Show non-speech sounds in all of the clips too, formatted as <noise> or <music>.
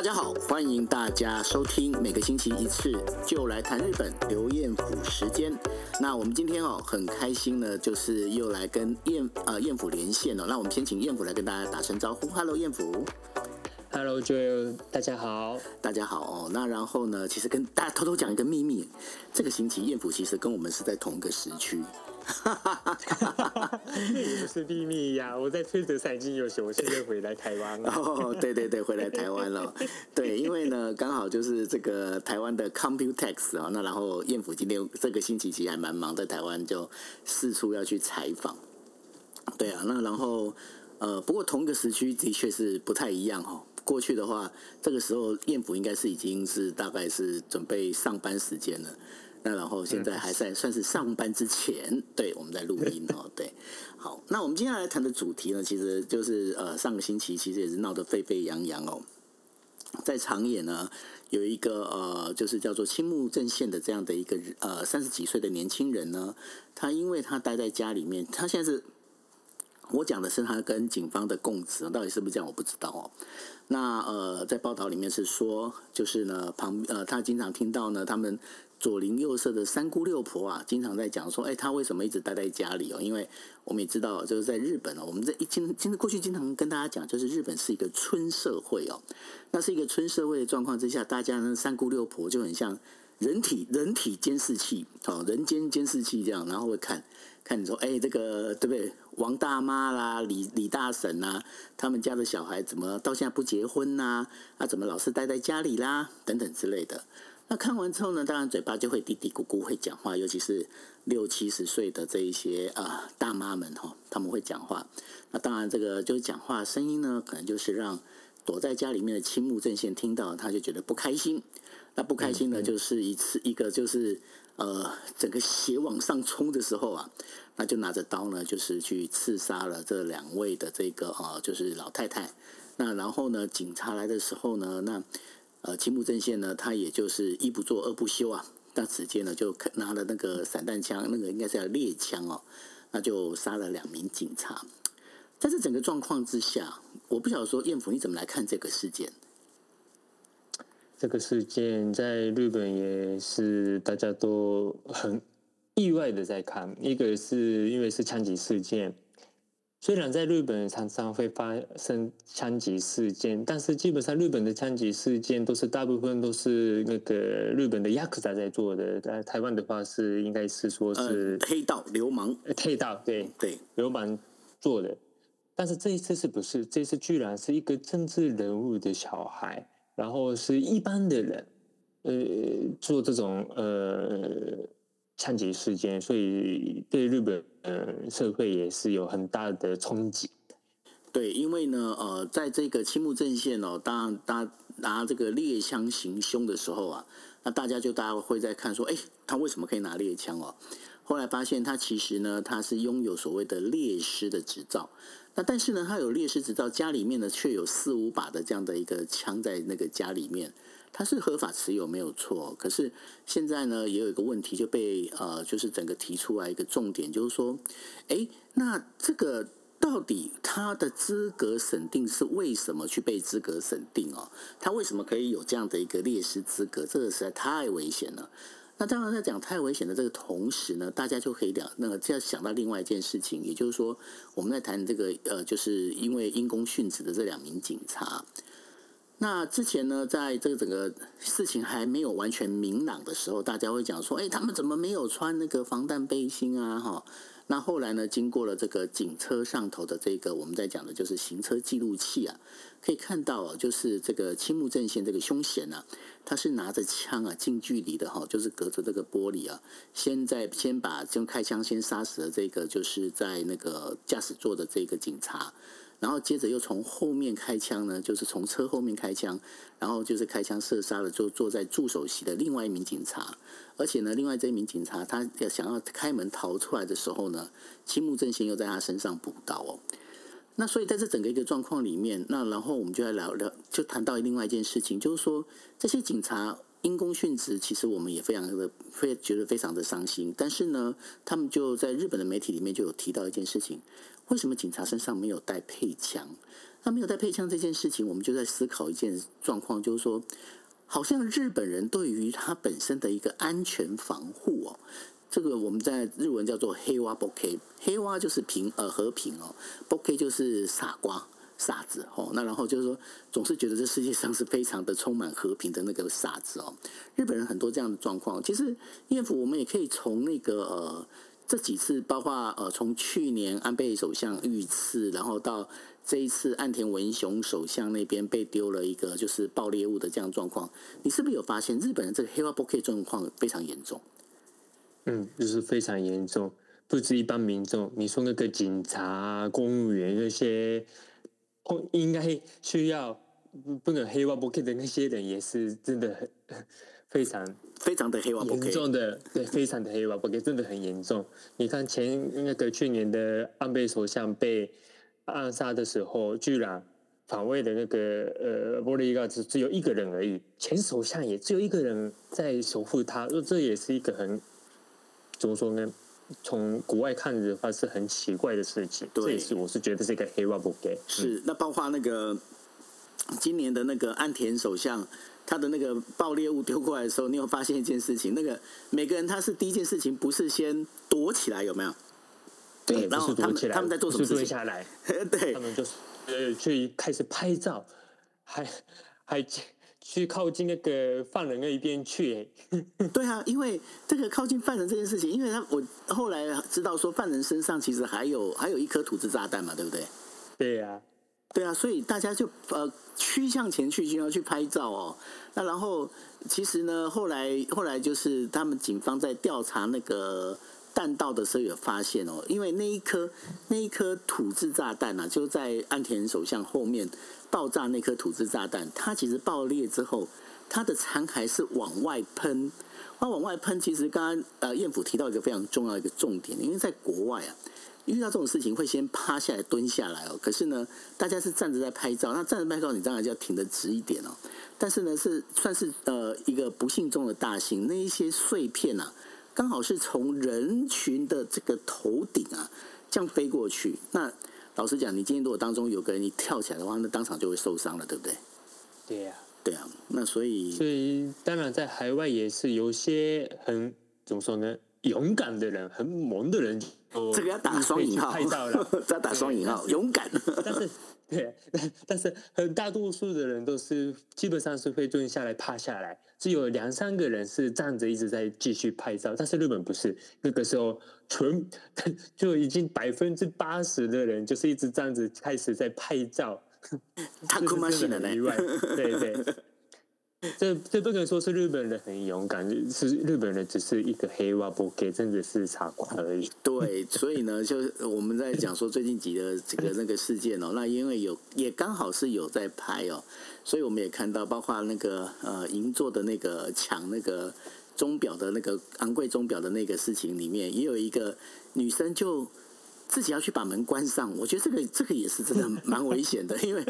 大家好，欢迎大家收听每个星期一次就来谈日本刘彦甫时间。那我们今天哦很开心呢，就是又来跟彦呃彦甫连线了。那我们先请彦甫来跟大家打声招呼。Hello，彦甫。Hello，Joel，大家好。大家好哦。那然后呢，其实跟大家偷偷讲一个秘密，这个星期彦甫其实跟我们是在同一个时区。哈哈哈哈哈！不是秘密呀，我在推特上已经有写，我现在回来台湾了。哦，对对对，回来台湾了。<laughs> 对，因为呢，刚好就是这个台湾的 Computex 啊，那然后燕府今天这个星期其实还蛮忙，在台湾就四处要去采访。对啊，那然后呃，不过同一个时区的确是不太一样哈。过去的话，这个时候燕府应该是已经是大概是准备上班时间了。那然后现在还在算是上班之前，对，我们在录音哦，<laughs> 对，好，那我们接下来谈的主题呢，其实就是呃上个星期其实也是闹得沸沸扬扬哦，在长野呢有一个呃就是叫做青木正宪的这样的一个呃三十几岁的年轻人呢，他因为他待在家里面，他现在是。我讲的是他跟警方的供词，到底是不是这样？我不知道哦。那呃，在报道里面是说，就是呢，旁呃，他经常听到呢，他们左邻右舍的三姑六婆啊，经常在讲说，哎，他为什么一直待在家里哦？因为我们也知道，就是在日本哦，我们在一经经过去经常跟大家讲，就是日本是一个村社会哦。那是一个村社会的状况之下，大家呢三姑六婆就很像人体人体监视器哦，人间监视器这样，然后会看。看你说，哎，这个对不对？王大妈啦，李李大婶呐、他们家的小孩怎么到现在不结婚呐、啊？啊，怎么老是待在家里啦？等等之类的。那看完之后呢，当然嘴巴就会嘀嘀咕咕会讲话，尤其是六七十岁的这一些啊、呃、大妈们哈，他们会讲话。那当然，这个就是讲话声音呢，可能就是让躲在家里面的青木正宪听到，他就觉得不开心。那不开心呢，就是一次一个就是。呃，整个血往上冲的时候啊，那就拿着刀呢，就是去刺杀了这两位的这个啊、呃，就是老太太。那然后呢，警察来的时候呢，那呃，青木正宪呢，他也就是一不做二不休啊，那直接呢就拿了那个散弹枪，那个应该是叫猎枪哦，那就杀了两名警察。在这整个状况之下，我不晓得说彦甫你怎么来看这个事件？这个事件在日本也是大家都很意外的在看，一个是因为是枪击事件，虽然在日本常常会发生枪击事件，但是基本上日本的枪击事件都是大部分都是那个日本的ヤクザ在做的，在台湾的话是应该是说是、呃、黑道流氓，黑道对对流氓做的，但是这一次是不是？这次居然是一个政治人物的小孩。然后是一般的人，呃，做这种呃 枪击事件，所以对日本呃社会也是有很大的冲击。对，因为呢，呃，在这个青木正宪哦，当他拿这个猎枪行凶的时候啊，那大家就大家会在看说，哎，他为什么可以拿猎枪哦？后来发现他其实呢，他是拥有所谓的猎师的执照。那但是呢，他有烈士执照，家里面呢却有四五把的这样的一个枪在那个家里面，他是合法持有没有错。可是现在呢，也有一个问题就被呃，就是整个提出来一个重点，就是说，哎，那这个到底他的资格审定是为什么去被资格审定哦？他为什么可以有这样的一个烈士资格？这个实在太危险了。那当然，在讲太危险的这个同时呢，大家就可以聊，那个就要想到另外一件事情，也就是说，我们在谈这个呃，就是因为因公殉职的这两名警察。那之前呢，在这个整个事情还没有完全明朗的时候，大家会讲说，哎，他们怎么没有穿那个防弹背心啊？哈。那后来呢，经过了这个警车上头的这个，我们在讲的就是行车记录器啊，可以看到啊，就是这个青木正宪这个凶嫌啊，他是拿着枪啊，近距离的哈，就是隔着这个玻璃啊，现在先把就开枪先杀死了这个，就是在那个驾驶座的这个警察。然后接着又从后面开枪呢，就是从车后面开枪，然后就是开枪射杀了就坐在助手席的另外一名警察，而且呢，另外这一名警察他要想要开门逃出来的时候呢，青木正宪又在他身上补刀哦。那所以在这整个一个状况里面，那然后我们就来聊聊，就谈到另外一件事情，就是说这些警察因公殉职，其实我们也非常的非觉得非常的伤心，但是呢，他们就在日本的媒体里面就有提到一件事情。为什么警察身上没有带配枪？那没有带配枪这件事情，我们就在思考一件状况，就是说，好像日本人对于他本身的一个安全防护哦，这个我们在日文叫做黑蛙 b o k 黑蛙就是平呃和平哦 b o k 就是傻瓜傻子哦，那然后就是说，总是觉得这世界上是非常的充满和平的那个傻子哦。日本人很多这样的状况，其实艳福我们也可以从那个呃。这几次，包括呃，从去年安倍首相遇刺，然后到这一次岸田文雄首相那边被丢了一个就是爆裂物的这样状况，你是不是有发现日本的这个黑化 boke 状况非常严重？嗯，就是非常严重，不止一般民众，你说那个警察、公务员那些，应该需要不能黑化 boke 的那些人，也是真的很非常。非常的黑瓦，严重的，对，非常的黑瓦，不给，真的很严重。你看前那个去年的安倍首相被暗杀的时候，居然防卫的那个呃玻璃盖只只有一个人而已，前首相也只有一个人在守护他，这也是一个很怎么说呢？从国外看的话是很奇怪的事情。对，这也是我是觉得是一个黑瓦不给。是，嗯、那包括那个今年的那个岸田首相。他的那个爆裂物丢过来的时候，你有发现一件事情？那个每个人他是第一件事情不是先躲起来，有没有？对，然后他们他们在做什么事情？下来，<laughs> 对，他们就呃去开始拍照，<laughs> 还还去靠近那个犯人那一边去。<laughs> 对啊，因为这个靠近犯人这件事情，因为他我后来知道说犯人身上其实还有还有一颗土制炸弹嘛，对不对？对呀、啊。对啊，所以大家就呃趋向前去，就要去拍照哦。那然后其实呢，后来后来就是他们警方在调查那个弹道的时候有发现哦，因为那一颗那一颗土制炸弹啊，就在岸田首相后面爆炸那颗土制炸弹，它其实爆裂之后，它的残骸是往外喷，它往外喷。其实刚刚呃艳福提到一个非常重要一个重点，因为在国外啊。遇到这种事情会先趴下来蹲下来哦，可是呢，大家是站着在拍照，那站着拍照你当然就要挺得直一点哦。但是呢，是算是呃一个不幸中的大幸，那一些碎片啊，刚好是从人群的这个头顶啊这样飞过去。那老实讲，你今天如果当中有个人你跳起来的话，那当场就会受伤了，对不对？对呀、啊，对啊。那所以，所以当然在海外也是有些很怎么说呢，勇敢的人，很萌的人。这个要打双引号，<laughs> 要打双引号，勇敢。但是，对，<laughs> 但是很大多数的人都是基本上是会蹲下来、趴下来，只有两三个人是站着一直在继续拍照。但是日本不是，那个时候纯 <laughs> 就已经百分之八十的人就是一直站着开始在拍照，<laughs> 他可蛮的呢意外，对对。<laughs> 这这不能说是日本人很勇敢，是日本人只是一个黑瓦不给真的是傻瓜而已。<laughs> 对，所以呢，就我们在讲说最近几个这个那个事件哦，那因为有也刚好是有在拍哦，所以我们也看到，包括那个呃银座的那个抢那个钟表的那个昂贵钟表的那个事情里面，也有一个女生就。自己要去把门关上，我觉得这个这个也是真的蛮危险的，<laughs> 因为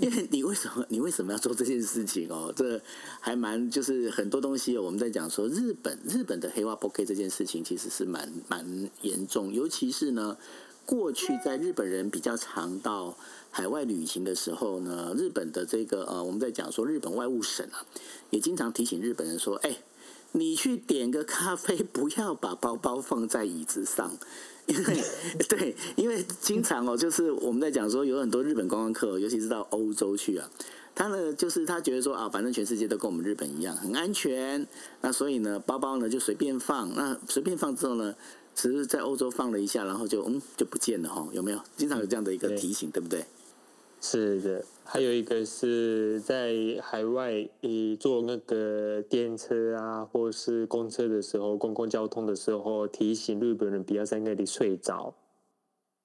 因为你为什么你为什么要做这件事情哦？这还蛮就是很多东西我们在讲说日本日本的黑化 bok 这件事情其实是蛮蛮严重，尤其是呢过去在日本人比较常到海外旅行的时候呢，日本的这个呃我们在讲说日本外务省啊，也经常提醒日本人说，哎，你去点个咖啡，不要把包包放在椅子上。因为 <laughs> 对，因为经常哦，就是我们在讲说，有很多日本观光客，尤其是到欧洲去啊，他呢就是他觉得说啊，反正全世界都跟我们日本一样，很安全，那所以呢，包包呢就随便放，那随便放之后呢，只是在欧洲放了一下，然后就嗯就不见了哈，有没有？经常有这样的一个提醒，对，对不对？是的，还有一个是在海外，你坐那个电车啊，或是公车的时候，公共交通的时候，提醒日本人不要在那里睡着。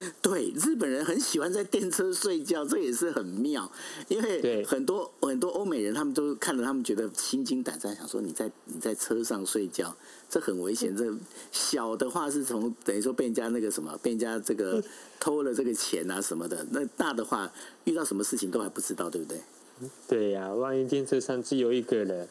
<laughs> 对，日本人很喜欢在电车睡觉，这也是很妙，因为很多很多欧美人他们都看着他们觉得心惊胆战，想说你在你在车上睡觉，这很危险。这小的话是从等于说被人家那个什么，被人家这个 <laughs> 偷了这个钱啊什么的，那大的话遇到什么事情都还不知道，对不对？对呀、啊，万一电车上只有一个人，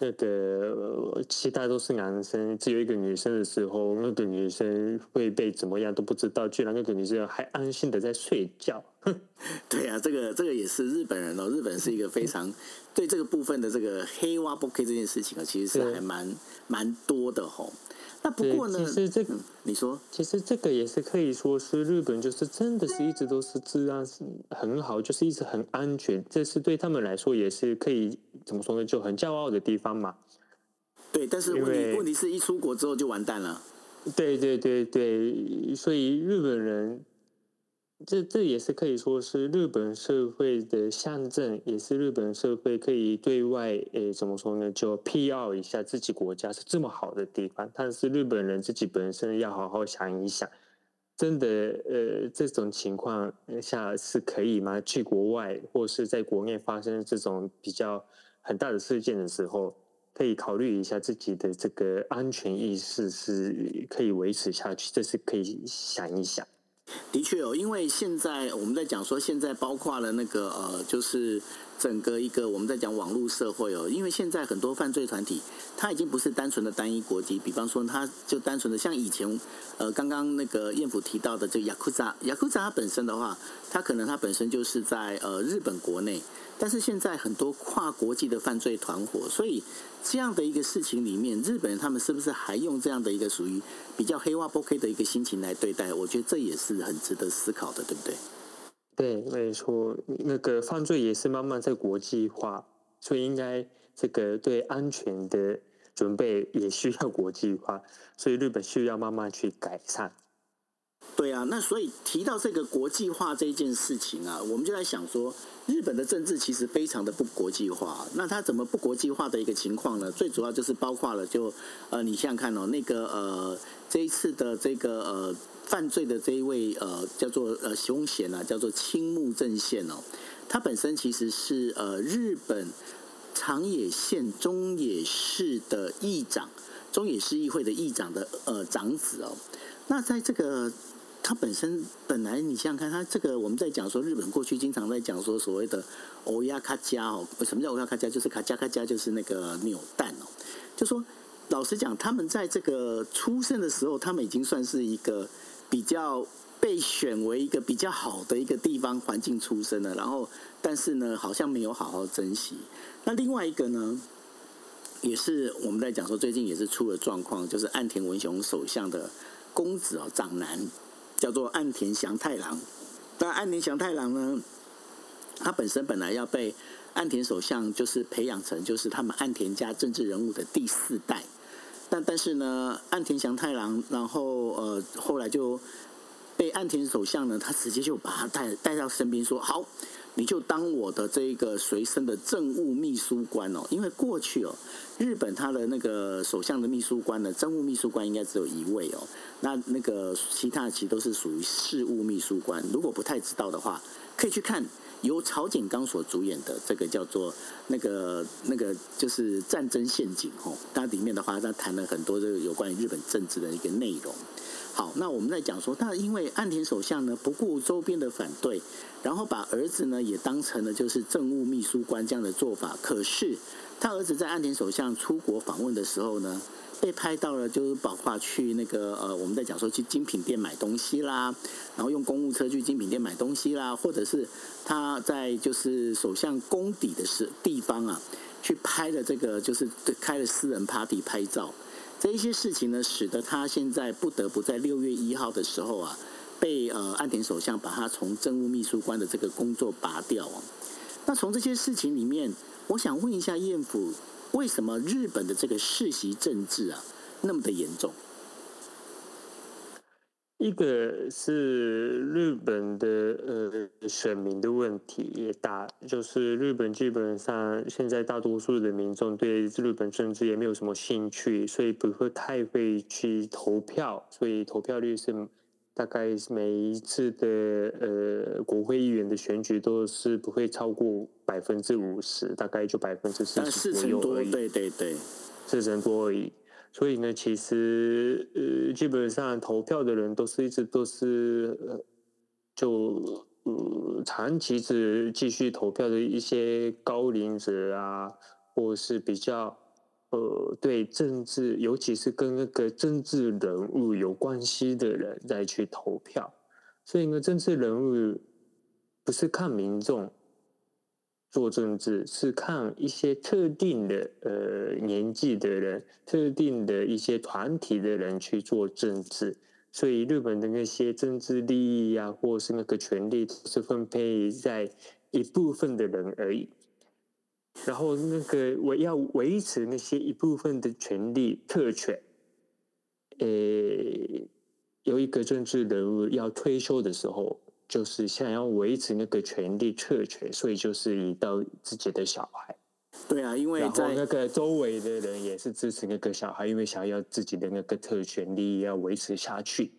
那个其他都是男生，只有一个女生的时候，那个女生会被怎么样都不知道，居然那个女生还安心的在睡觉。<laughs> 对啊，这个这个也是日本人哦，日本是一个非常对这个部分的这个黑挖 book 这件事情啊，其实是还蛮蛮多的吼。那不过呢，其实这个、嗯、你说，其实这个也是可以说是日本，就是真的是一直都是治安是很好，就是一直很安全，这是对他们来说也是可以怎么说呢，就很骄傲的地方嘛。对，但是问题问题是一出国之后就完蛋了。对对对对，所以日本人。这这也是可以说是日本社会的象征，也是日本社会可以对外诶怎么说呢？就 PR 一下自己国家是这么好的地方。但是日本人自己本身要好好想一想，真的呃这种情况下是可以吗？去国外或是在国内发生这种比较很大的事件的时候，可以考虑一下自己的这个安全意识是可以维持下去，这是可以想一想。的确有，因为现在我们在讲说，现在包括了那个呃，就是整个一个我们在讲网络社会哦，因为现在很多犯罪团体，它已经不是单纯的单一国籍，比方说，它就单纯的像以前呃，刚刚那个彦甫提到的这雅库扎，雅库扎它本身的话，它可能它本身就是在呃日本国内。但是现在很多跨国际的犯罪团伙，所以这样的一个事情里面，日本人他们是不是还用这样的一个属于比较黑哇 OK 的一个心情来对待？我觉得这也是很值得思考的，对不对？对，没错，那个犯罪也是慢慢在国际化，所以应该这个对安全的准备也需要国际化，所以日本需要慢慢去改善。对啊，那所以提到这个国际化这件事情啊，我们就在想说，日本的政治其实非常的不国际化。那它怎么不国际化的一个情况呢？最主要就是包括了就呃，你想想看哦，那个呃，这一次的这个呃犯罪的这一位呃叫做呃凶嫌啊，叫做青木正宪哦，他本身其实是呃日本长野县中野市的议长，中野市议会的议长的呃长子哦。那在这个他本身本来，你想想看，他这个我们在讲说，日本过去经常在讲说所谓的“欧亚卡加”哦，什么叫“欧亚卡加”？就是卡加卡加，就是那个扭蛋哦。就说老实讲，他们在这个出生的时候，他们已经算是一个比较被选为一个比较好的一个地方环境出生了。然后，但是呢，好像没有好好珍惜。那另外一个呢，也是我们在讲说，最近也是出了状况，就是岸田文雄首相的公子哦，长男。叫做岸田祥太郎，那岸田祥太郎呢？他本身本来要被岸田首相就是培养成就是他们岸田家政治人物的第四代，但但是呢，岸田祥太郎然后呃后来就被岸田首相呢，他直接就把他带带到身边说好。你就当我的这个随身的政务秘书官哦，因为过去哦，日本他的那个首相的秘书官呢，政务秘书官应该只有一位哦，那那个其他的其实都是属于事务秘书官。如果不太知道的话，可以去看由曹简刚所主演的这个叫做那个那个就是战争陷阱哦，它里面的话，他谈了很多这个有关于日本政治的一个内容。好，那我们在讲说，他因为岸田首相呢不顾周边的反对，然后把儿子呢也当成了就是政务秘书官这样的做法。可是他儿子在岸田首相出国访问的时候呢，被拍到了，就是包括去那个呃，我们在讲说去精品店买东西啦，然后用公务车去精品店买东西啦，或者是他在就是首相公邸的是地方啊，去拍了这个就是开了私人 party 拍照。这一些事情呢，使得他现在不得不在六月一号的时候啊，被呃岸田首相把他从政务秘书官的这个工作拔掉啊。那从这些事情里面，我想问一下彦甫，为什么日本的这个世袭政治啊那么的严重？一个是日本的呃选民的问题也大，就是日本基本上现在大多数的民众对日本政治也没有什么兴趣，所以不会太会去投票，所以投票率是大概每一次的呃国会议员的选举都是不会超过百分之五十，大概就百分之四十左右而已，对对对，四成多而已。所以呢，其实呃，基本上投票的人都是一直都是呃，就呃长期是继续投票的一些高龄者啊，或是比较呃，对政治，尤其是跟那个政治人物有关系的人再去投票。所以呢，政治人物不是看民众做政治，是看一些特定的呃年纪的人、特定的一些团体的人去做政治。所以日本的那些政治利益呀、啊，或是那个权力，都是分配在一部分的人而已。然后那个我要维持那些一部分的权利特权，诶，有一个政治人物要退休的时候，就是想要维持那个权利特权，所以就是移到自己的小孩。对啊，因为在那个周围的人也是支持那个小孩，因为想要自己的那个特权利益要维持下去。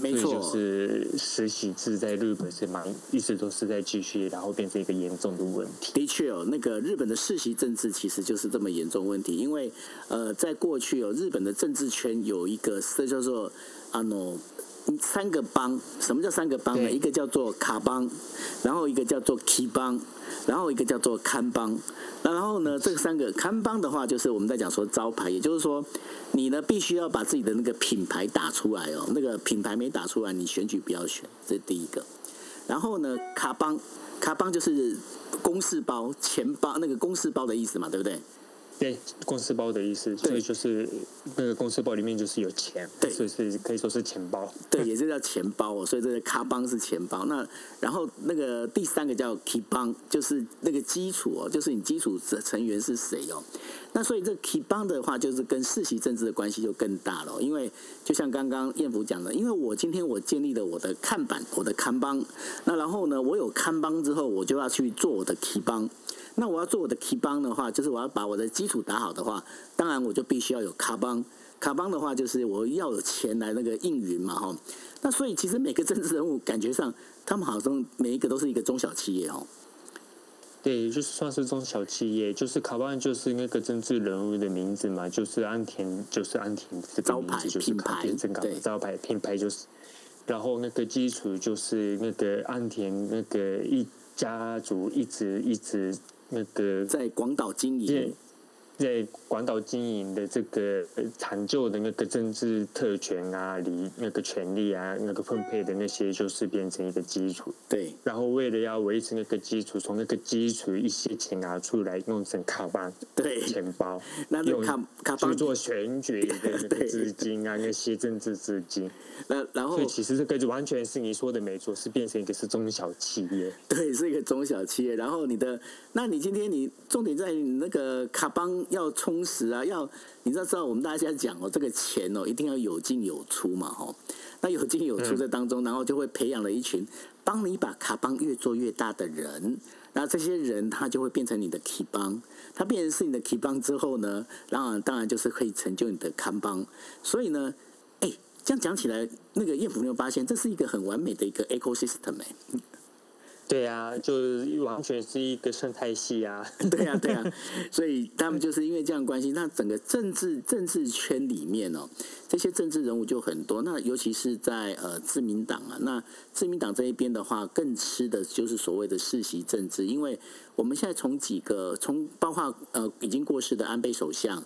没错，就是世袭制在日本是蛮一直都是在继续，然后变成一个严重的问题。的确哦，那个日本的世袭政治其实就是这么严重问题，因为呃，在过去哦，日本的政治圈有一个这叫做啊喏三个帮，什么叫三个帮呢？一个叫做卡帮，然后一个叫做 key 帮，然后一个叫做看帮。那然后呢，这三个看帮的话，就是我们在讲说招牌，也就是说，你呢必须要把自己的那个品牌打出来哦。那个品牌没打出来，你选举不要选，这是第一个。然后呢，卡帮，卡帮就是公事包、钱包，那个公事包的意思嘛，对不对？对，公司包的意思，所以就是那个公司包里面就是有钱，对，所以是可以说是钱包，对，也是叫钱包哦。所以这个卡邦是钱包。那然后那个第三个叫 key 邦，就是那个基础哦，就是你基础的成员是谁哦。那所以这 key 邦的话，就是跟世袭政治的关系就更大了，因为就像刚刚彦福讲的，因为我今天我建立了我的看板，我的看邦，那然后呢，我有看邦之后，我就要去做我的 key 邦。那我要做我的 key 帮的话，就是我要把我的基础打好的话，当然我就必须要有卡帮。卡帮的话，就是我要有钱来那个应援嘛，哈。那所以其实每个政治人物感觉上，他们好像每一个都是一个中小企业哦。对，就是算是中小企业，就是卡巴就是那个政治人物的名字嘛，就是安田，就是安田这个名字就是卡田正港招牌品牌就是，然后那个基础就是那个安田那个一家族一直一直。那个在广岛经营，在广岛经营的这个长旧的那个政治特权啊，里那个权利啊，那个分配的那些，就是变成一个基础。对，然后为了要维持那个基础，从那个基础一些钱拿出来，弄成卡邦，对，钱包，<laughs> 那个卡卡帮去做选举的那个资金啊，那些政治资金。<laughs> 那然后，所以其实这个就完全是你说的没错，是变成一个是中小企业，对，是一个中小企业。然后你的，那你今天你重点在你那个卡要充实啊，要你知道知道我们大家现在讲哦，这个钱哦一定要有进有出嘛，吼。那有进有出在当中，然后就会培养了一群帮你把卡帮越做越大的人，那这些人他就会变成你的 key 帮，他变成是你的 key 帮之后呢，然后当然就是可以成就你的看帮，所以呢。哎这样讲起来，那个彦福没有发现，这是一个很完美的一个 ecosystem 哎。对啊，就是完全是一个生态系啊。<laughs> 对啊，对啊，<laughs> 所以他们就是因为这样关系，那整个政治政治圈里面哦，这些政治人物就很多。那尤其是在呃自民党啊，那自民党这一边的话，更吃的就是所谓的世袭政治，因为我们现在从几个从包括呃已经过世的安倍首相。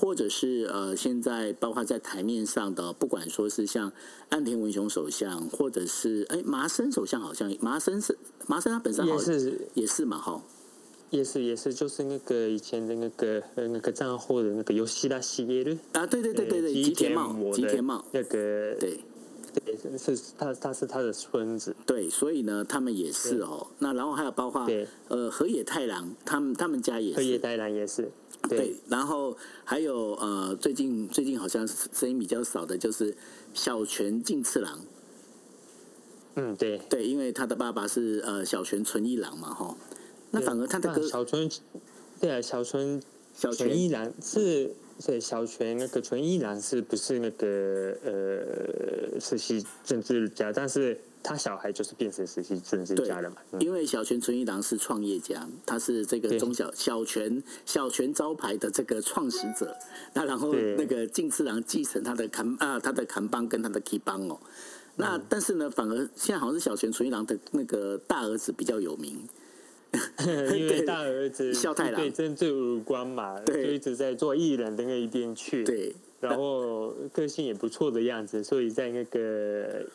或者是呃，现在包括在台面上的，不管说是像岸田文雄首相，或者是哎麻生首相，好像麻生是麻生他本身也是也是嘛哈，也是也是就是那个以前的那个呃那个账户的那个吉田茂啊，对对对对对，吉田茂吉田茂那个对。对是他他是他的孙子，对，所以呢他们也是哦，那然后还有包括呃河野太郎，他们他们家也是河野太郎也是。对，然后还有呃，最近最近好像声音比较少的，就是小泉进次郎。嗯，对对，因为他的爸爸是呃小泉纯一郎嘛，哈。那反而他的哥小泉，对啊，小泉小泉一郎是，对小泉那个纯一郎是不是那个呃世袭政治家？但是。他小孩就是变成实习政治家人嘛？因为小泉纯一郎是创业家，他是这个中小小泉小泉招牌的这个创始者。那然后那个进次郎继承他的扛啊，他的扛帮跟他的 key 帮哦。那但是呢，反而现在好像是小泉纯一郎的那个大儿子比较有名。<laughs> 因为大儿子孝太郎对政治无关嘛，就一直在做艺人的那一边去。对，然后个性也不错的样子，所以在那个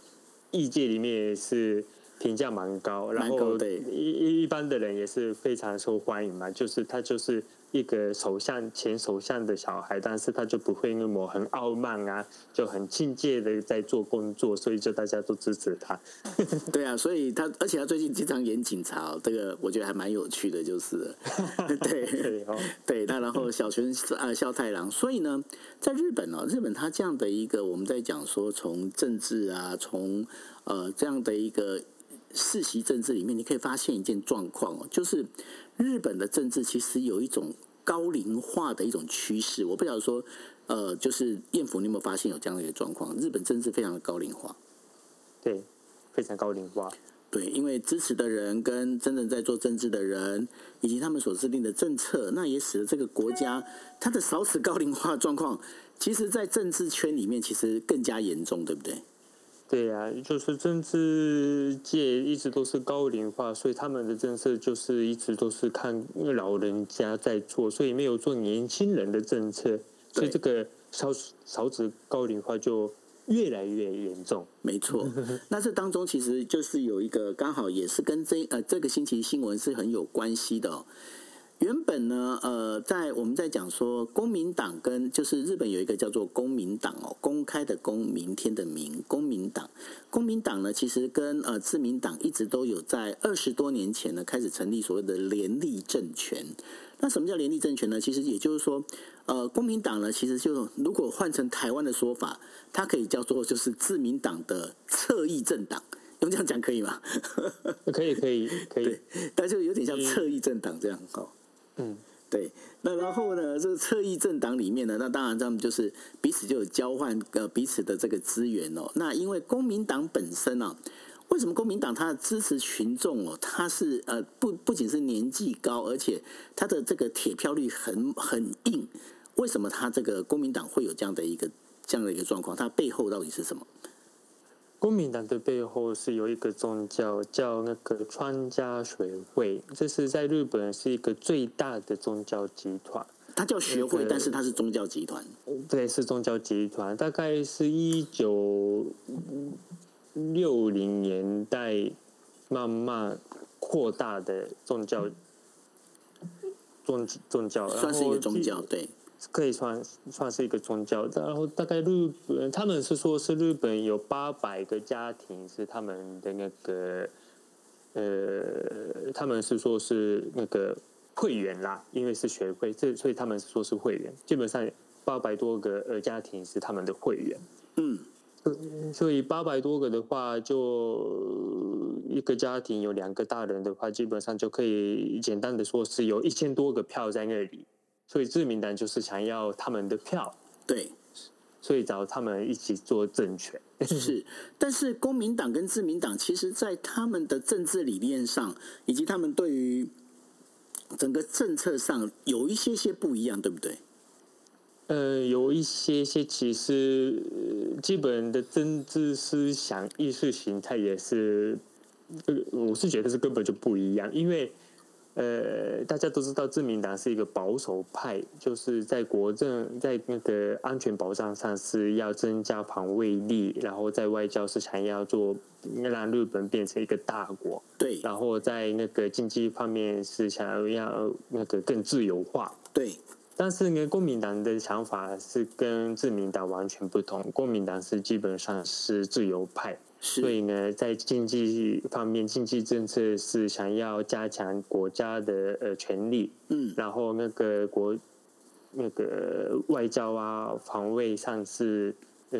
艺界里面也是评价蛮高，然后一一般的人也是非常受欢迎嘛，就是他就是。一个首相前首相的小孩，但是他就不会那么很傲慢啊，就很亲切的在做工作，所以就大家都支持他。<laughs> 对啊，所以他而且他最近经常演警察，这个我觉得还蛮有趣的，就是 <laughs> 对对对，那然后 <laughs> 小泉啊孝太郎，所以呢，在日本呢，日本他这样的一个我们在讲说从政治啊，从呃这样的一个世袭政治里面，你可以发现一件状况哦，就是。日本的政治其实有一种高龄化的一种趋势，我不晓得说，呃，就是艳福，你有没有发现有这样的一个状况？日本政治非常的高龄化，对，非常高龄化，对，因为支持的人跟真正在做政治的人，以及他们所制定的政策，那也使得这个国家它的少子高龄化状况，其实，在政治圈里面其实更加严重，对不对？对呀、啊，就是政治界一直都是高龄化，所以他们的政策就是一直都是看老人家在做，所以没有做年轻人的政策，所以这个少少子高龄化就越来越严重。没错，<laughs> 那这当中其实就是有一个刚好也是跟这呃这个星期新闻是很有关系的哦。原本呢，呃，在我们在讲说，公民党跟就是日本有一个叫做公民党哦，公开的公，明天的明，公民党。公民党呢，其实跟呃自民党一直都有在二十多年前呢开始成立所谓的联立政权。那什么叫联立政权呢？其实也就是说，呃，公民党呢，其实就如果换成台湾的说法，它可以叫做就是自民党的侧翼政党。用这样讲可以吗？可以，可以，可以。<laughs> 但就有点像侧翼政党这样哦。嗯，对，那然后呢，这个侧翼政党里面呢，那当然他们就是彼此就有交换呃彼此的这个资源哦。那因为公民党本身啊，为什么公民党它的支持群众哦，它是呃不不仅是年纪高，而且它的这个铁票率很很硬。为什么它这个公民党会有这样的一个这样的一个状况？它背后到底是什么？公民党的背后是有一个宗教，叫那个川家学会，这是在日本是一个最大的宗教集团。它叫学会，但是它是宗教集团。对，是宗教集团，大概是一九六零年代慢慢扩大的宗教，宗宗教，算是一个宗教，对。可以算算是一个宗教，然后大概日本他们是说是日本有八百个家庭是他们的那个，呃，他们是说是那个会员啦，因为是学会，这所以他们是说是会员，基本上八百多个呃家庭是他们的会员，嗯，所以八百多个的话，就一个家庭有两个大人的话，基本上就可以简单的说是有一千多个票在那里。所以自民党就是想要他们的票，对，所以找他们一起做政权。是，但是公民党跟自民党，其实在他们的政治理念上，以及他们对于整个政策上，有一些些不一样，对不对？呃，有一些些，其实基本的政治思想、意识形态也是，呃，我是觉得是根本就不一样，因为。呃，大家都知道，自民党是一个保守派，就是在国政、在那个安全保障上是要增加防卫力，然后在外交是想要做让日本变成一个大国，对，然后在那个经济方面是想要那个更自由化，对。但是呢，国民党的想法是跟自民党完全不同，国民党是基本上是自由派。所以呢，在经济方面，经济政策是想要加强国家的呃权力，嗯，然后那个国那个外交啊、防卫上是呃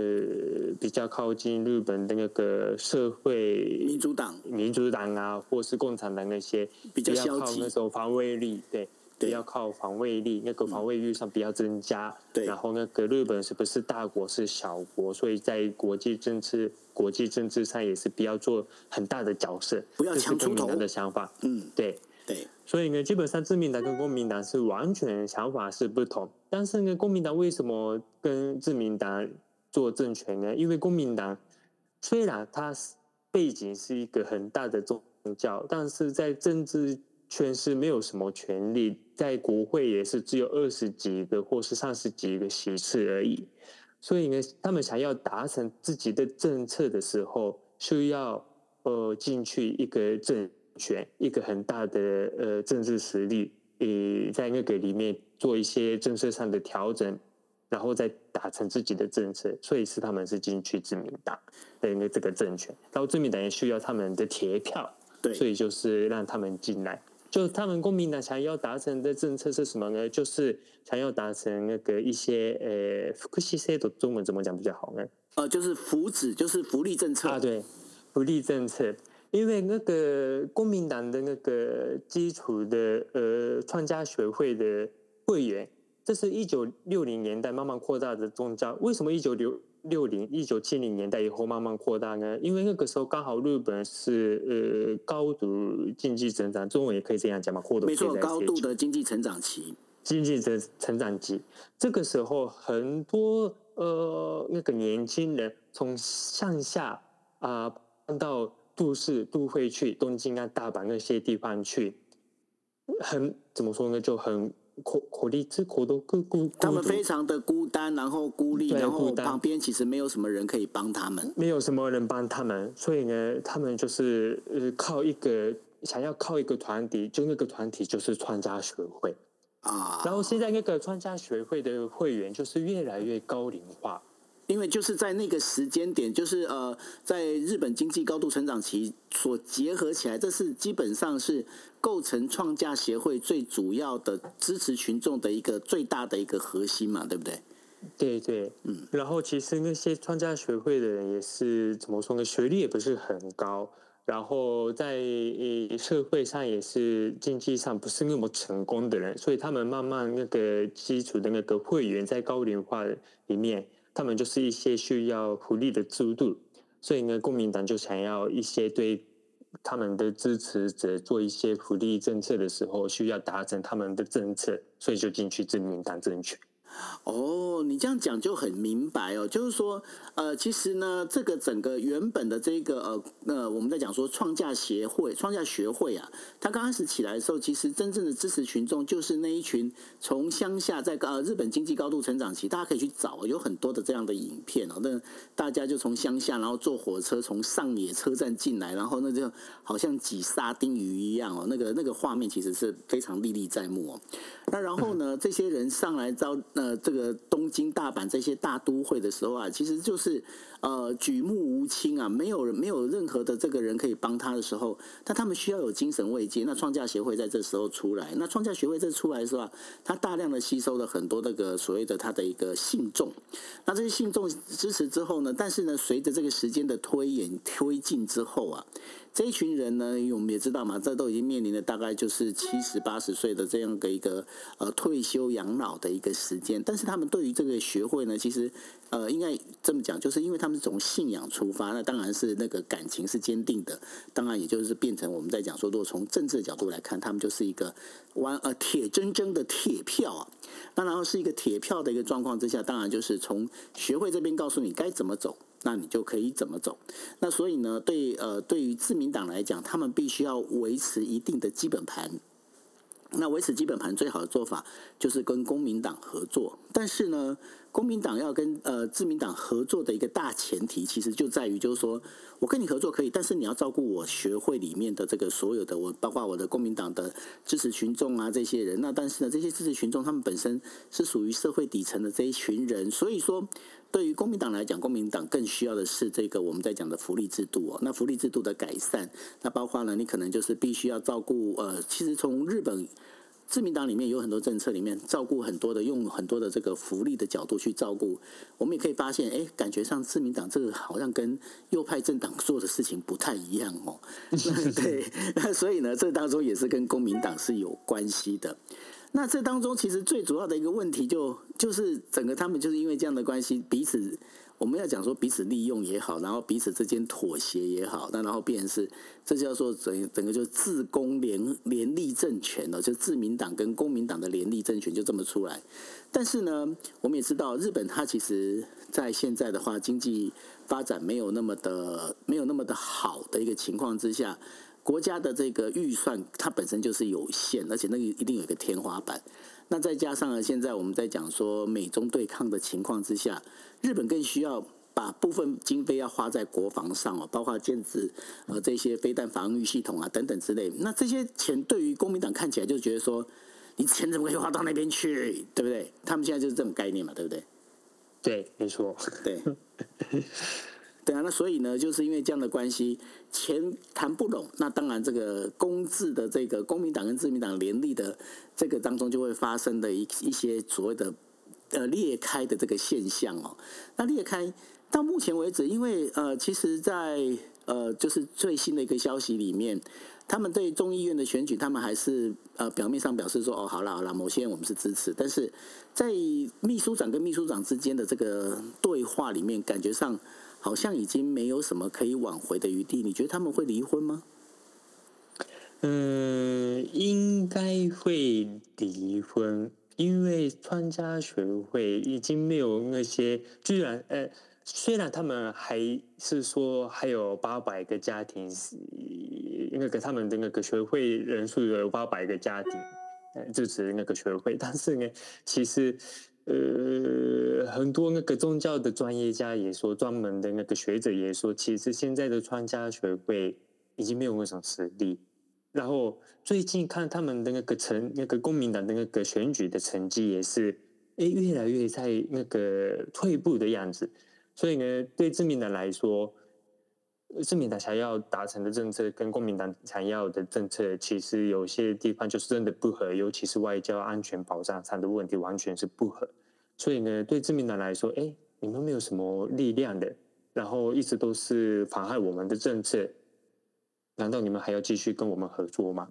比较靠近日本的那个社会民主党、民主党啊，或是共产党那些比较靠那种防卫力，对。不要靠防卫力，那个防卫力上比较增加。对，然后那个日本是不是大国是小国，所以在国际政治、国际政治上也是不要做很大的角色。不要抢出头。的想法，嗯，对对。所以呢，基本上自民党跟公民党是完全想法是不同。但是呢，公民党为什么跟自民党做政权呢？因为公民党虽然它背景是一个很大的宗教，但是在政治。全是没有什么权利，在国会也是只有二十几个或是三十几个席次而已。所以呢，他们想要达成自己的政策的时候，需要呃进去一个政权，一个很大的呃政治实力，呃，在那个里面做一些政策上的调整，然后再达成自己的政策。所以是他们是进去自民党的那这个政权，然后自民党也需要他们的铁票，对，所以就是让他们进来。就他们公民党想要达成的政策是什么呢？就是想要达成那个一些呃福祉制度，中文怎么讲比较好呢？呃，就是福祉，就是福利政策啊，对，福利政策。因为那个公民党的那个基础的呃创家学会的会员，这是一九六零年代慢慢扩大的宗教。为什么一九六？六零一九七零年代以后慢慢扩大呢，因为那个时候刚好日本是呃高度经济成长，中文也可以这样讲嘛，获得没错，高度的经济成长期，经济的成长期。这个时候很多呃那个年轻人从乡下啊搬到都市都会去，东京啊、大阪那些地方去，很怎么说呢，就很。苦苦力之苦都孤孤，他们非常的孤单，然后孤立，然后旁边其实没有什么人可以帮他们，没有什么人帮他们，所以呢，他们就是呃靠一个想要靠一个团体，就那个团体就是创家学会。啊，然后现在那个创家学会的会员就是越来越高龄化。因为就是在那个时间点，就是呃，在日本经济高度成长期所结合起来，这是基本上是构成创价协会最主要的支持群众的一个最大的一个核心嘛，对不对？对对，嗯。然后其实那些创价学会的人也是怎么说呢？学历也不是很高，然后在社会上也是经济上不是那么成功的人，所以他们慢慢那个基础的那个会员在高龄化里面。他们就是一些需要福利的制度，所以呢，公民党就想要一些对他们的支持者做一些福利政策的时候，需要达成他们的政策，所以就进去自民党政权。哦，你这样讲就很明白哦，就是说，呃，其实呢，这个整个原本的这个呃呃，我们在讲说创价协会、创价学会啊，它刚开始起来的时候，其实真正的支持群众就是那一群从乡下在呃日本经济高度成长期，大家可以去找，有很多的这样的影片哦，那大家就从乡下，然后坐火车从上野车站进来，然后那就好像挤沙丁鱼一样哦，那个那个画面其实是非常历历在目哦。那然后呢，这些人上来招。呃，这个东京、大阪这些大都会的时候啊，其实就是呃举目无亲啊，没有没有任何的这个人可以帮他的时候，但他们需要有精神慰藉。那创价协会在这时候出来，那创价协会这出来是吧，他大量的吸收了很多那个所谓的他的一个信众。那这些信众支持之后呢，但是呢，随着这个时间的推演推进之后啊。这一群人呢，我们也知道嘛，这都已经面临了大概就是七十八十岁的这样的一个呃退休养老的一个时间，但是他们对于这个学会呢，其实呃应该这么讲，就是因为他们是从信仰出发，那当然是那个感情是坚定的，当然也就是变成我们在讲说，如果从政治的角度来看，他们就是一个完呃 <laughs> 铁铮铮的铁票啊，那然后是一个铁票的一个状况之下，当然就是从学会这边告诉你该怎么走。那你就可以怎么走？那所以呢，对呃，对于自民党来讲，他们必须要维持一定的基本盘。那维持基本盘最好的做法就是跟公民党合作。但是呢，公民党要跟呃自民党合作的一个大前提，其实就在于就是说我跟你合作可以，但是你要照顾我学会里面的这个所有的我，包括我的公民党的支持群众啊这些人。那但是呢，这些支持群众他们本身是属于社会底层的这一群人，所以说。对于公民党来讲，公民党更需要的是这个我们在讲的福利制度哦。那福利制度的改善，那包括呢，你可能就是必须要照顾呃，其实从日本自民党里面有很多政策里面照顾很多的，用很多的这个福利的角度去照顾。我们也可以发现，哎，感觉上自民党这个好像跟右派政党做的事情不太一样哦。对，<laughs> 那所以呢，这当中也是跟公民党是有关系的。那这当中其实最主要的一个问题就，就就是整个他们就是因为这样的关系，彼此我们要讲说彼此利用也好，然后彼此之间妥协也好，那然后变成是这叫做整整个就自公联联立政权了，就自民党跟公民党的联立政权就这么出来。但是呢，我们也知道日本它其实在现在的话经济发展没有那么的没有那么的好的一个情况之下。国家的这个预算它本身就是有限，而且那个一定有一个天花板。那再加上呢，现在我们在讲说美中对抗的情况之下，日本更需要把部分经费要花在国防上哦，包括建制呃这些飞弹防御系统啊等等之类。那这些钱对于公民党看起来就觉得说，你钱怎么可以花到那边去，对不对？他们现在就是这种概念嘛，对不对？对，没错，对。<laughs> 对啊，那所以呢，就是因为这样的关系，钱谈不拢，那当然这个公制的这个公民党跟自民党联立的这个当中，就会发生的一一些所谓的呃裂开的这个现象哦。那裂开到目前为止，因为呃，其实在，在呃就是最新的一个消息里面，他们对众议院的选举，他们还是呃表面上表示说，哦，好了好了，某些人我们是支持，但是在秘书长跟秘书长之间的这个对话里面，感觉上。好像已经没有什么可以挽回的余地，你觉得他们会离婚吗？嗯，应该会离婚，因为专家学会已经没有那些，居然呃，虽然他们还是说还有八百个家庭是，那个他们的那个学会人数有八百个家庭支持那个学会，但是呢，其实。呃，很多那个宗教的专业家也说，专门的那个学者也说，其实现在的专家学会已经没有那种实力。然后最近看他们的那个成那个公民党的那个选举的成绩也是，哎，越来越在那个退步的样子。所以呢，对自民党来说，自民党想要达成的政策跟公民党想要的政策，其实有些地方就是真的不合，尤其是外交安全保障上的问题，完全是不合。所以呢，对自民党来说，哎，你们没有什么力量的，然后一直都是妨害我们的政策，难道你们还要继续跟我们合作吗？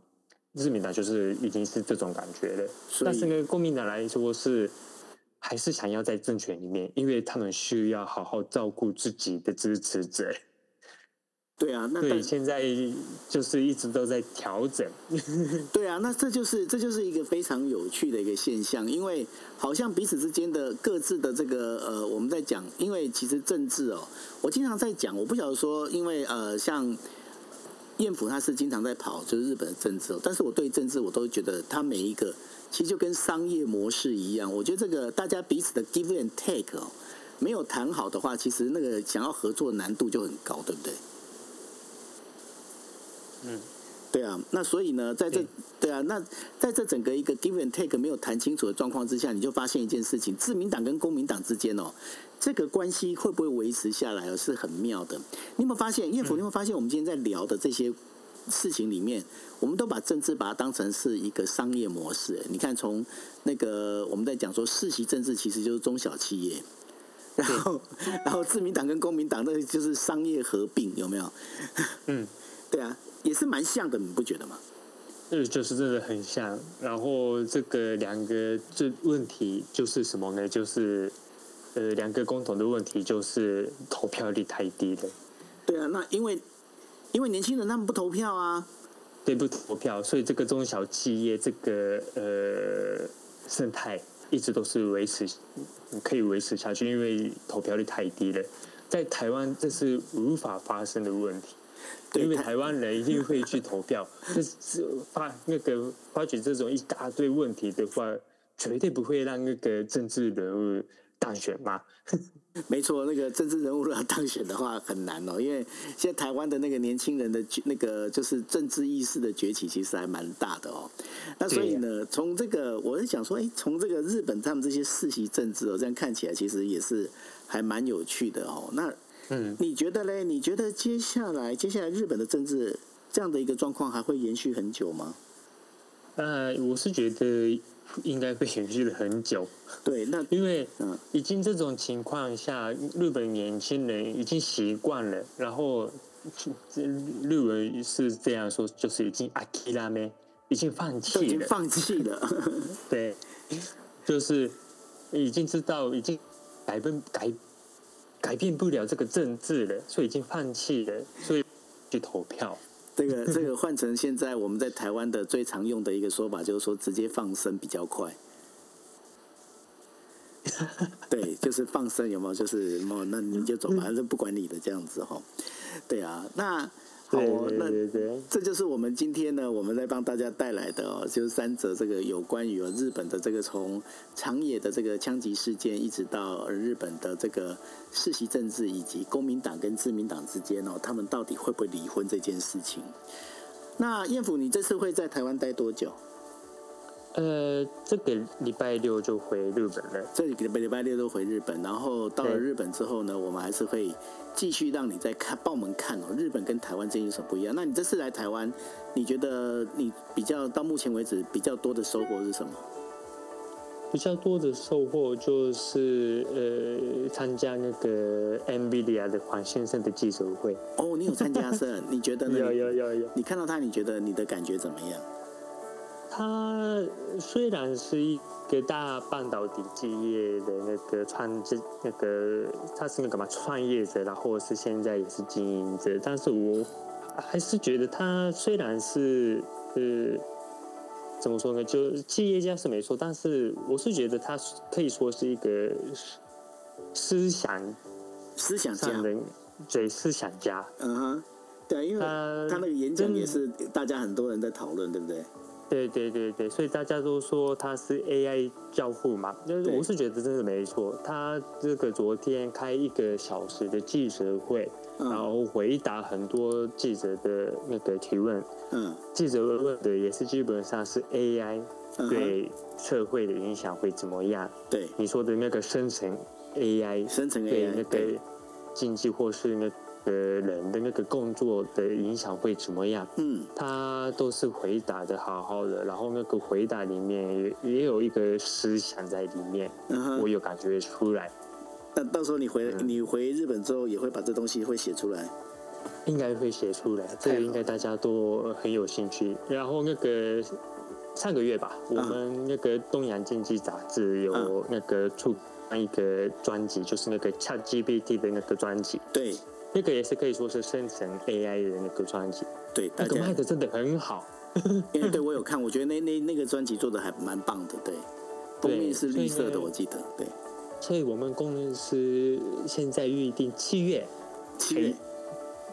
自民党就是已经是这种感觉了。但是呢，公民党来说是还是想要在政权里面，因为他们需要好好照顾自己的支持者。对啊，那对，现在就是一直都在调整。<laughs> 对啊，那这就是这就是一个非常有趣的一个现象，因为好像彼此之间的各自的这个呃，我们在讲，因为其实政治哦，我经常在讲，我不晓得说，因为呃，像彦甫他是经常在跑就是日本的政治哦，但是我对政治我都觉得他每一个其实就跟商业模式一样，我觉得这个大家彼此的 give and take 哦，没有谈好的话，其实那个想要合作难度就很高，对不对？嗯，对啊，那所以呢，在这对啊，那在这整个一个 give and take 没有谈清楚的状况之下，你就发现一件事情：自民党跟公民党之间哦，这个关系会不会维持下来哦，是很妙的。你有没有发现，叶甫？你有没有发现，我们今天在聊的这些事情里面，我们都把政治把它当成是一个商业模式。你看，从那个我们在讲说世袭政治，其实就是中小企业，然后然后自民党跟公民党那就是商业合并，有没有？嗯，<laughs> 对啊。也是蛮像的，你不觉得吗？这，就是真的很像。然后这个两个这问题就是什么呢？就是呃，两个共同的问题就是投票率太低了。对啊，那因为因为年轻人他们不投票啊，对，不投票，所以这个中小企业这个呃生态一直都是维持可以维持下去，因为投票率太低了。在台湾这是无法发生的问题。因为台湾人一定会去投票，<laughs> 就是发那个发觉这种一大堆问题的话，绝对不会让那个政治人物当选嘛。<laughs> 没错，那个政治人物要当选的话很难哦，因为现在台湾的那个年轻人的那个就是政治意识的崛起，其实还蛮大的哦。那所以呢，从这个我是想说，哎，从这个日本他们这些世袭政治哦，这样看起来其实也是还蛮有趣的哦。那。嗯，你觉得嘞？你觉得接下来接下来日本的政治这样的一个状况还会延续很久吗？呃，我是觉得应该会延续了很久。对，那因为嗯，已经这种情况下，日本年轻人已经习惯了，然后日文是这样说，就是已经あきらめ，已经放弃了，已经放弃了。<laughs> 对，就是已经知道，已经改变改。 改变不了这个政治了，所以已经放弃了，所以去投票。这个 <laughs> 这个换成现在我们在台湾的最常用的一个说法，就是说直接放生比较快。<laughs> 对，就是放生有没有？就是哦，那你就走吧，反 <laughs> 正不管你的这样子哈。对啊，那好哦，那这就是我们今天呢，我们在帮大家带来的哦，就是三则这个有关于日本的这个从长野的这个枪击事件，一直到日本的这个世袭政治，以及公民党跟自民党之间哦，他们到底会不会离婚这件事情。那彦辅，你这次会在台湾待多久？呃，这个礼拜六就回日本了。这个礼拜六都回日本，然后到了日本之后呢，我们还是会继续让你再看，帮我们看哦，日本跟台湾之间有什么不一样？那你这次来台湾，你觉得你比较到目前为止比较多的收获是什么？比较多的收获就是呃，参加那个 NVIDIA 的黄先生的记者会。哦，你有参加是？<laughs> 你觉得呢？有有有有。你看到他，你觉得你的感觉怎么样？他虽然是一个大半导体企业的那个创制，那个他是那个嘛创业者，然后是现在也是经营者，但是我还是觉得他虽然是呃怎么说呢，就企业家是没错，但是我是觉得他可以说是一个思想思想家，对思想家，嗯哼，对，因为他他那个演讲也是大家很多人在讨论，对不对？对对对对，所以大家都说他是 AI 教父嘛，就是我是觉得真的没错。他这个昨天开一个小时的记者会，然后回答很多记者的那个提问。嗯，记者问的也是基本上是 AI 对社会的影响会怎么样？对你说的那个生成 AI，生成 AI 对那个经济或是那个。呃，人的那个工作的影响会怎么样？嗯，他都是回答的好好的，然后那个回答里面也也有一个思想在里面，嗯、我有感觉出来。那到时候你回、嗯、你回日本之后，也会把这东西会写出来？应该会写出来，这个应该大家都很有兴趣。然后那个上个月吧，我们那个东洋经济杂志有那个出一个专辑，就是那个 ChatGPT 的那个专辑。对。那个也是可以说是生成 AI 的那个专辑，对，那个卖的真的很好。<laughs> 因为对我有看，我觉得那那那个专辑做的还蛮棒的，对。封面是绿色的，我记得，对。所以我们工程师现在预定七月，七月。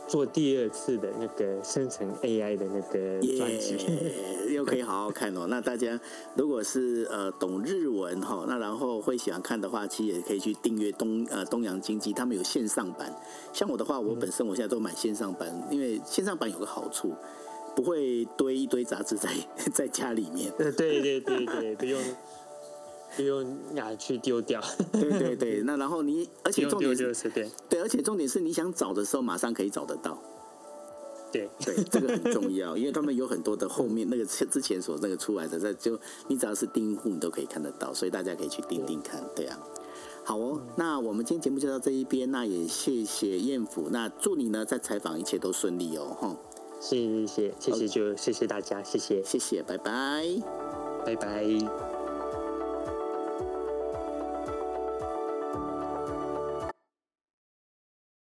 做第二次的那个生成 AI 的那个专辑，yeah, <laughs> 又可以好好看哦。那大家如果是呃懂日文哈，那然后会喜欢看的话，其实也可以去订阅东呃东洋经济，他们有线上版。像我的话，我本身我现在都买线上版，因为线上版有个好处，不会堆一堆杂志在 <laughs> 在家里面。对对对对，不用。不用拿去丢掉，对对对，<laughs> 那然后你，而且重点是，对，对，而且重点是你想找的时候马上可以找得到，对。对，这个很重要，因为他们有很多的后面那个之前所那个出来的，在就你只要是订户你都可以看得到，所以大家可以去订订看，对啊，好哦，那我们今天节目就到这一边，那也谢谢燕府，那祝你呢在采访一切都顺利哦，哈，谢谢谢谢谢谢就谢谢大家，谢谢。谢谢，拜拜，拜拜。